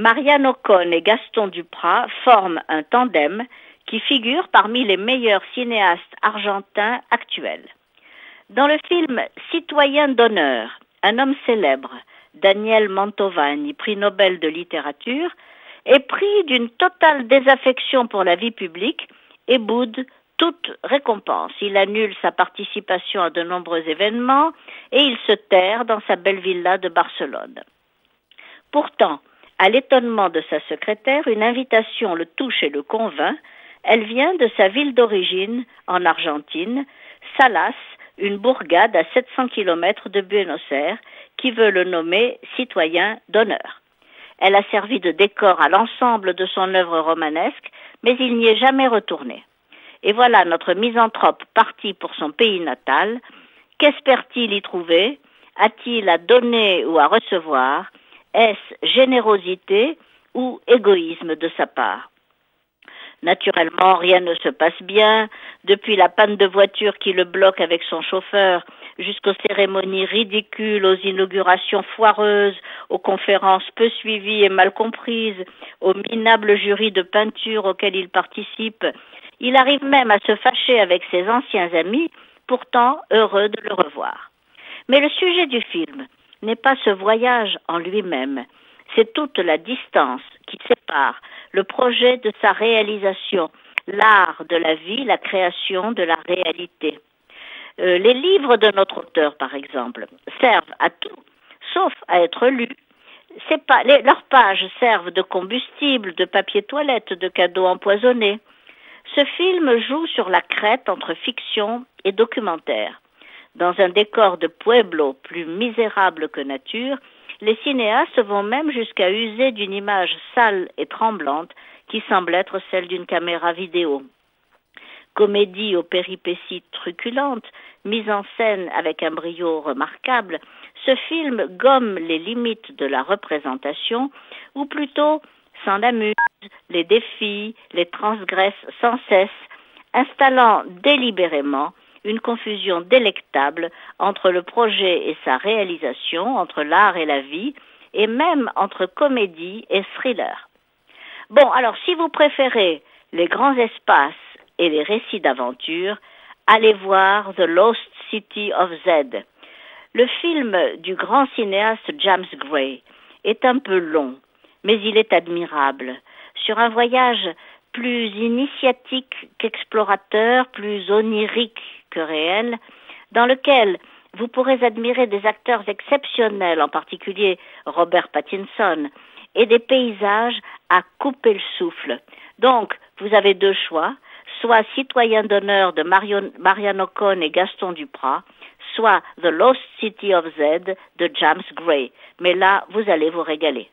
Marianne Ocon et Gaston Duprat forment un tandem qui figure parmi les meilleurs cinéastes argentins actuels. Dans le film Citoyen d'honneur, un homme célèbre, Daniel Mantovani, prix Nobel de littérature, est pris d'une totale désaffection pour la vie publique et boude toute récompense. Il annule sa participation à de nombreux événements et il se terre dans sa belle villa de Barcelone. Pourtant, à l'étonnement de sa secrétaire, une invitation le touche et le convainc. Elle vient de sa ville d'origine, en Argentine, Salas, une bourgade à 700 km de Buenos Aires, qui veut le nommer citoyen d'honneur. Elle a servi de décor à l'ensemble de son œuvre romanesque, mais il n'y est jamais retourné. Et voilà notre misanthrope parti pour son pays natal. Qu'espère-t-il y trouver? A-t-il à donner ou à recevoir? Est-ce générosité ou égoïsme de sa part? Naturellement, rien ne se passe bien, depuis la panne de voiture qui le bloque avec son chauffeur, jusqu'aux cérémonies ridicules, aux inaugurations foireuses, aux conférences peu suivies et mal comprises, aux minables jurys de peinture auxquels il participe. Il arrive même à se fâcher avec ses anciens amis, pourtant heureux de le revoir. Mais le sujet du film n'est pas ce voyage en lui-même, c'est toute la distance qui sépare le projet de sa réalisation, l'art de la vie, la création de la réalité. Euh, les livres de notre auteur, par exemple, servent à tout, sauf à être lus. Leurs pages servent de combustible, de papier toilette, de cadeaux empoisonnés. Ce film joue sur la crête entre fiction et documentaire. Dans un décor de pueblo plus misérable que nature, les cinéastes vont même jusqu'à user d'une image sale et tremblante qui semble être celle d'une caméra vidéo. Comédie aux péripéties truculentes, mise en scène avec un brio remarquable, ce film gomme les limites de la représentation, ou plutôt s'en amuse, les défie, les transgresse sans cesse, installant délibérément une confusion délectable entre le projet et sa réalisation, entre l'art et la vie, et même entre comédie et thriller. Bon, alors si vous préférez les grands espaces et les récits d'aventure, allez voir The Lost City of Z. Le film du grand cinéaste James Gray est un peu long, mais il est admirable. Sur un voyage plus initiatique qu'explorateur, plus onirique que réel, dans lequel vous pourrez admirer des acteurs exceptionnels, en particulier Robert Pattinson, et des paysages à couper le souffle. Donc, vous avez deux choix, soit Citoyen d'honneur de Marianne Ocon et Gaston Duprat, soit The Lost City of Z de James Gray. Mais là, vous allez vous régaler.